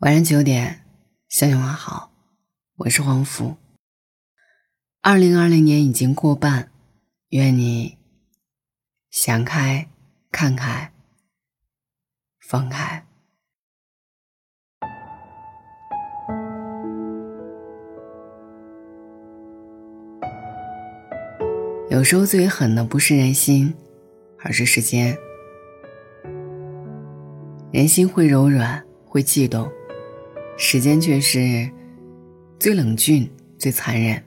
晚上九点，向你问好，我是黄福。二零二零年已经过半，愿你想开、看开、放开。有时候最狠的不是人心，而是时间。人心会柔软，会悸动。时间却是最冷峻、最残忍。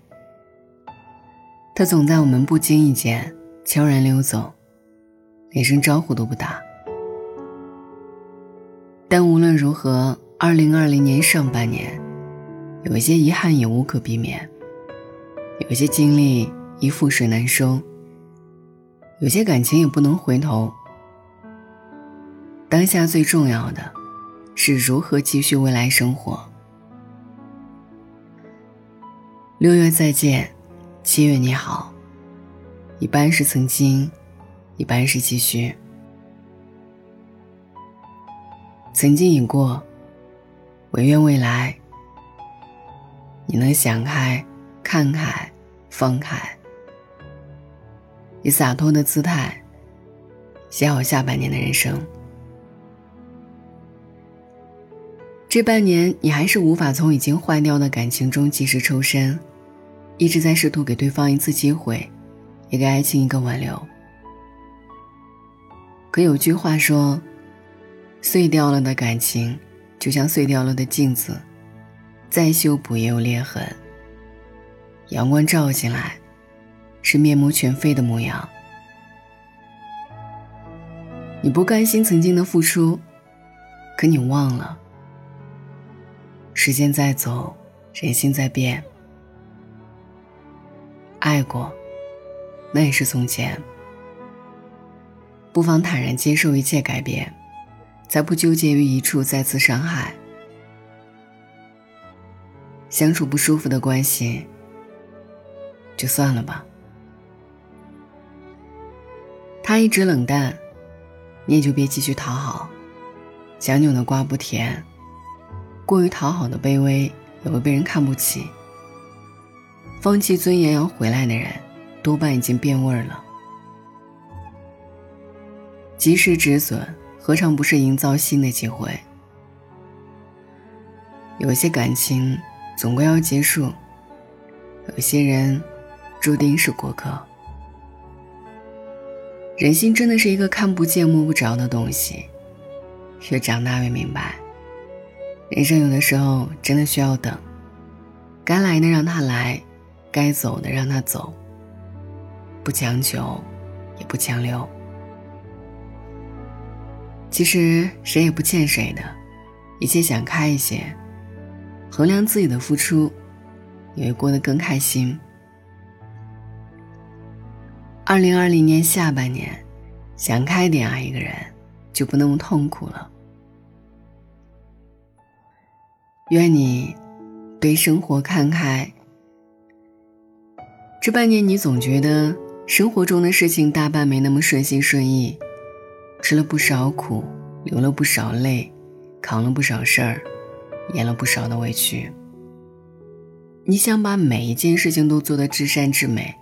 它总在我们不经意间悄然溜走，连声招呼都不打。但无论如何，二零二零年上半年，有一些遗憾也无可避免，有些经历已覆水难收，有些感情也不能回头。当下最重要的。是如何继续未来生活？六月再见，七月你好。一半是曾经，一半是继续。曾经已过，唯愿未来你能想开、看开、放开，以洒脱的姿态写好下半年的人生。这半年，你还是无法从已经坏掉的感情中及时抽身，一直在试图给对方一次机会，也给爱情一个挽留。可有句话说：“碎掉了的感情，就像碎掉了的镜子，再修补也有裂痕。阳光照进来，是面目全非的模样。你不甘心曾经的付出，可你忘了。”时间在走，人心在变。爱过，那也是从前。不妨坦然接受一切改变，再不纠结于一处再次伤害。相处不舒服的关系，就算了吧。他一直冷淡，你也就别继续讨好。强扭的瓜不甜。过于讨好的卑微也会被人看不起。放弃尊严要回来的人，多半已经变味儿了。及时止损，何尝不是营造新的机会？有些感情总归要结束，有些人注定是过客。人心真的是一个看不见摸不着的东西，越长大越明白。人生有的时候真的需要等，该来的让他来，该走的让他走。不强求，也不强留。其实谁也不欠谁的，一切想开一些，衡量自己的付出，你会过得更开心。二零二零年下半年，想开点爱一个人，就不那么痛苦了。愿你对生活看开。这半年，你总觉得生活中的事情大半没那么顺心顺意，吃了不少苦，流了不少泪，扛了不少事儿，演了不少的委屈。你想把每一件事情都做得至善至美，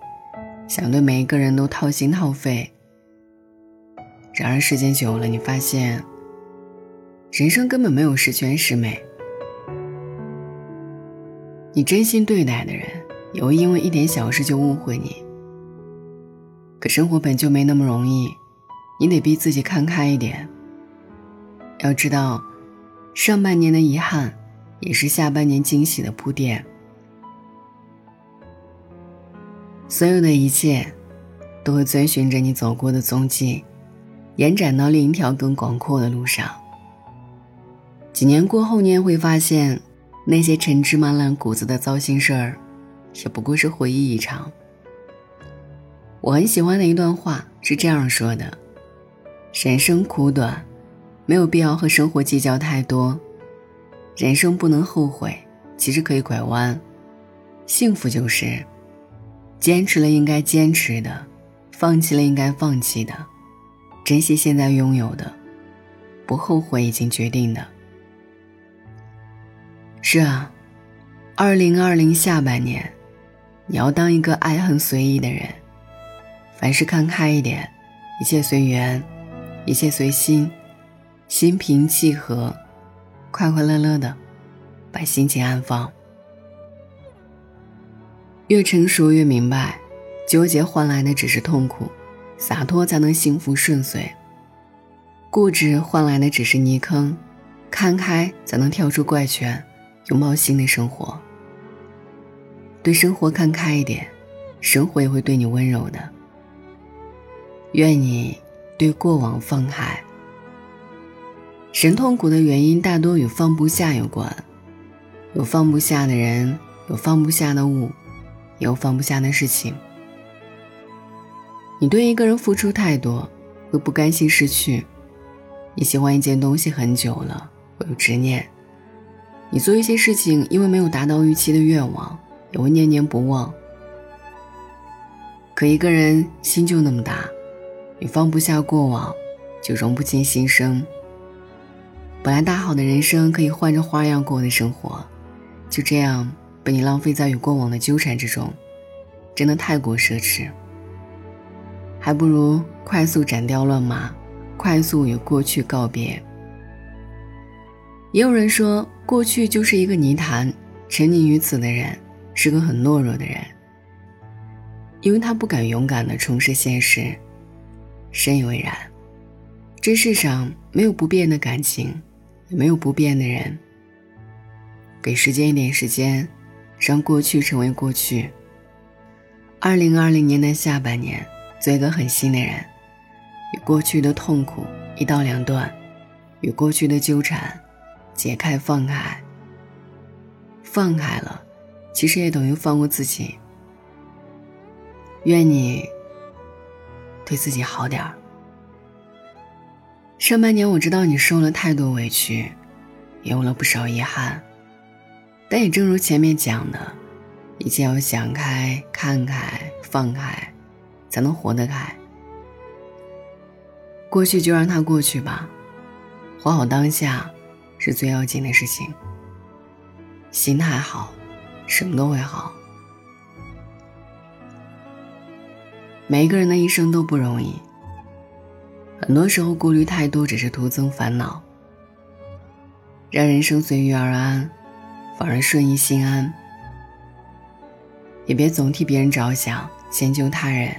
想对每一个人都掏心掏肺。然而时间久了，你发现，人生根本没有十全十美。你真心对待的人，也会因为一点小事就误会你。可生活本就没那么容易，你得逼自己看开一点。要知道，上半年的遗憾，也是下半年惊喜的铺垫。所有的一切，都会遵循着你走过的踪迹，延展到另一条更广阔的路上。几年过后，你也会发现。那些陈芝麻烂谷子的糟心事儿，也不过是回忆一场。我很喜欢的一段话是这样说的：“人生苦短，没有必要和生活计较太多。人生不能后悔，其实可以拐弯。幸福就是，坚持了应该坚持的，放弃了应该放弃的，珍惜现在拥有的，不后悔已经决定的。”是啊，二零二零下半年，你要当一个爱恨随意的人，凡事看开一点，一切随缘，一切随心，心平气和，快快乐乐的，把心情安放。越成熟越明白，纠结换来的只是痛苦，洒脱才能幸福顺遂。固执换来的只是泥坑，看开才能跳出怪圈，拥抱新的生活。对生活看开一点，生活也会对你温柔的。愿你对过往放开。神痛苦的原因大多与放不下有关，有放不下的人，有放不下的物，也有放不下的事情。你对一个人付出太多，会不甘心失去。你喜欢一件东西很久了，会有执念；你做一些事情，因为没有达到预期的愿望，也会念念不忘。可一个人心就那么大，你放不下过往，就容不进新生。本来大好的人生可以换着花样过的生活，就这样被你浪费在与过往的纠缠之中，真的太过奢侈。还不如快速斩掉乱麻。快速与过去告别。也有人说，过去就是一个泥潭，沉溺于此的人是个很懦弱的人，因为他不敢勇敢的重拾现实。深以为然。这世上没有不变的感情，也没有不变的人。给时间一点时间，让过去成为过去。二零二零年的下半年，做一个狠心的人。与过去的痛苦一刀两断，与过去的纠缠解开放开。放开了，其实也等于放过自己。愿你对自己好点儿。上半年我知道你受了太多委屈，也有了不少遗憾，但也正如前面讲的，一切要想开、看开、放开，才能活得开。过去就让它过去吧，活好当下是最要紧的事情。心态好，什么都会好。每一个人的一生都不容易，很多时候顾虑太多只是徒增烦恼。让人生随遇而安，反而顺意心安。也别总替别人着想，先救他人。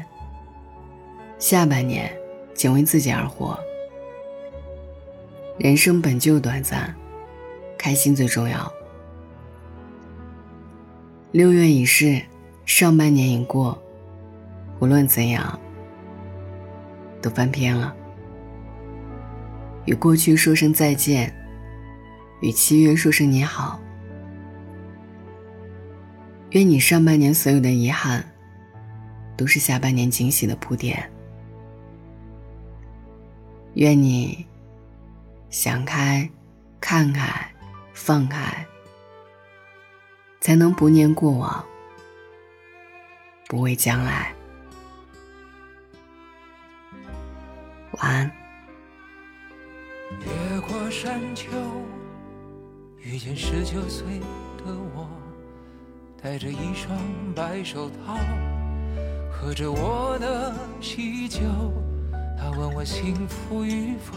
下半年。仅为自己而活，人生本就短暂，开心最重要。六月已逝，上半年已过，无论怎样，都翻篇了。与过去说声再见，与七月说声你好。愿你上半年所有的遗憾，都是下半年惊喜的铺垫。愿你想开、看开、放开，才能不念过往，不畏将来。晚安。越过山丘，遇见十九岁的我，戴着一双白手套，喝着我的喜酒。他问我幸福与否，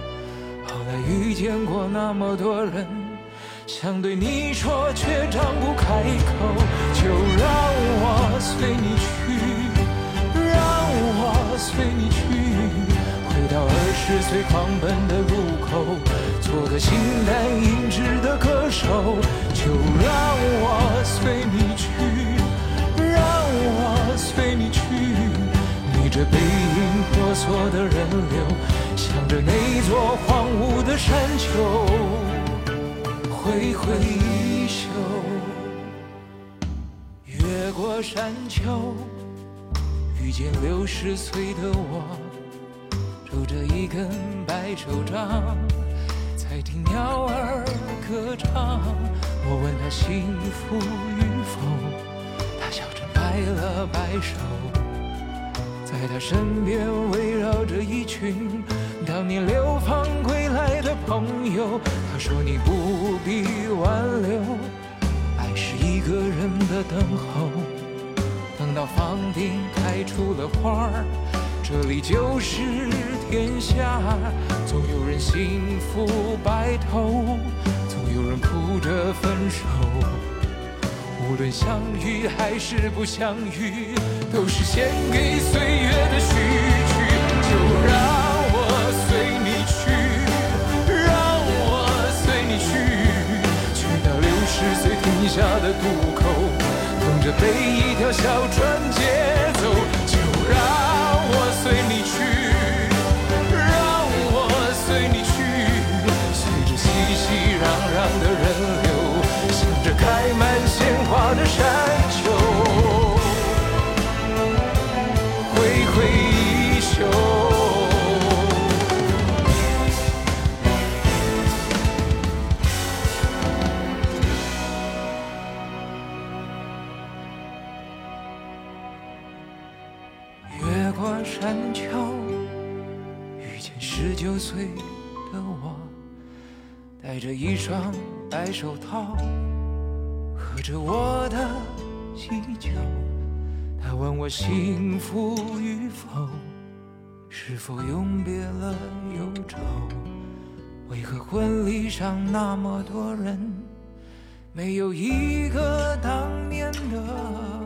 后来遇见过那么多人，想对你说却张不开口。就让我随你去，让我随你去，回到二十岁狂奔的路口，做个形单影只的歌手。就让我随你去，让我随你去，你这背影婆娑的人。座荒芜的山丘挥挥衣袖。越过山丘，遇见六十岁的我，拄着一根白手杖，在听鸟儿歌唱。我问他幸福与否，他笑着摆了摆手，在他身边围绕着一群当年流放归来的朋友。他说你不必挽留。爱是一个人的等候，等到房顶开出了花儿，这里就是天下。总有人幸福白头，总有人哭着分手。无论相遇还是不相遇，都是献给岁月下的渡口，等着被一条小船接山丘，遇见十九岁的我，戴着一双白手套，喝着我的喜酒。他问我幸福与否，是否永别了忧愁？为何婚礼上那么多人，没有一个当年的